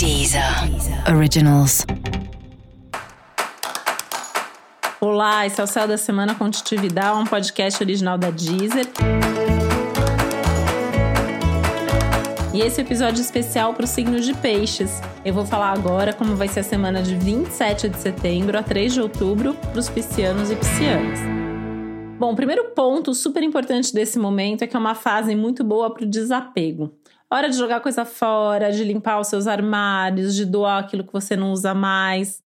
Deezer Originals. Olá, esse é o Céu da Semana Contitividade, um podcast original da Deezer. E esse é episódio especial para o signo de Peixes. Eu vou falar agora como vai ser a semana de 27 de setembro a 3 de outubro para os piscianos e piscianas. Bom, o primeiro ponto super importante desse momento é que é uma fase muito boa para o desapego. Hora de jogar coisa fora, de limpar os seus armários, de doar aquilo que você não usa mais.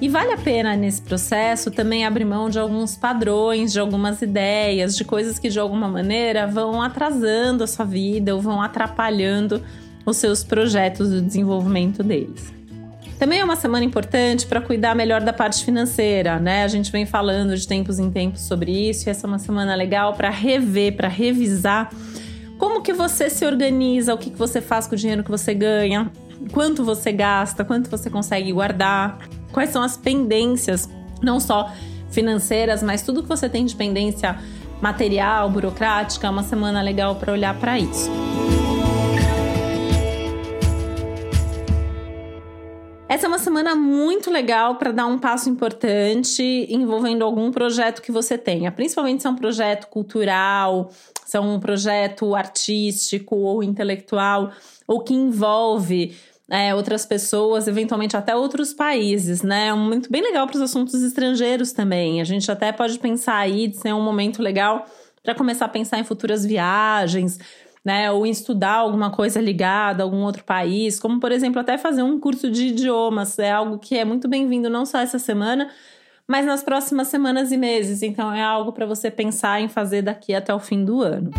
E vale a pena nesse processo também abrir mão de alguns padrões, de algumas ideias, de coisas que de alguma maneira vão atrasando a sua vida ou vão atrapalhando os seus projetos o desenvolvimento deles. Também é uma semana importante para cuidar melhor da parte financeira, né? A gente vem falando de tempos em tempos sobre isso, e essa é uma semana legal para rever, para revisar como que você se organiza, o que, que você faz com o dinheiro que você ganha, quanto você gasta, quanto você consegue guardar, quais são as pendências, não só financeiras, mas tudo que você tem de pendência material, burocrática, é uma semana legal para olhar para isso. Essa é uma semana muito legal para dar um passo importante envolvendo algum projeto que você tenha, principalmente se é um projeto cultural, se é um projeto artístico ou intelectual, ou que envolve é, outras pessoas, eventualmente até outros países, né? É momento bem legal para os assuntos estrangeiros também. A gente até pode pensar aí de ser um momento legal para começar a pensar em futuras viagens né? Ou em estudar alguma coisa ligada a algum outro país, como por exemplo, até fazer um curso de idiomas. É algo que é muito bem-vindo não só essa semana, mas nas próximas semanas e meses. Então é algo para você pensar em fazer daqui até o fim do ano.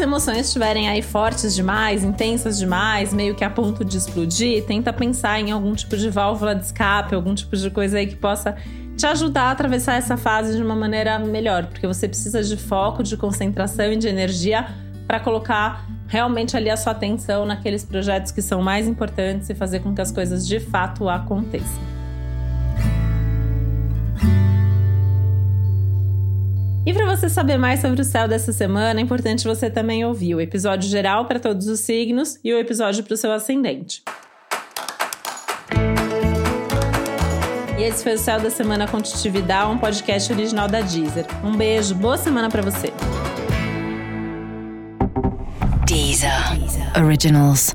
As emoções estiverem aí fortes demais, intensas demais, meio que a ponto de explodir, tenta pensar em algum tipo de válvula de escape, algum tipo de coisa aí que possa te ajudar a atravessar essa fase de uma maneira melhor, porque você precisa de foco, de concentração e de energia para colocar realmente ali a sua atenção naqueles projetos que são mais importantes e fazer com que as coisas de fato aconteçam. Você saber mais sobre o céu dessa semana, é importante você também ouvir o episódio geral para todos os signos e o episódio para o seu ascendente. E esse foi o Céu da Semana Contitividade, um podcast original da Deezer. Um beijo, boa semana para você. Deezer. Originals.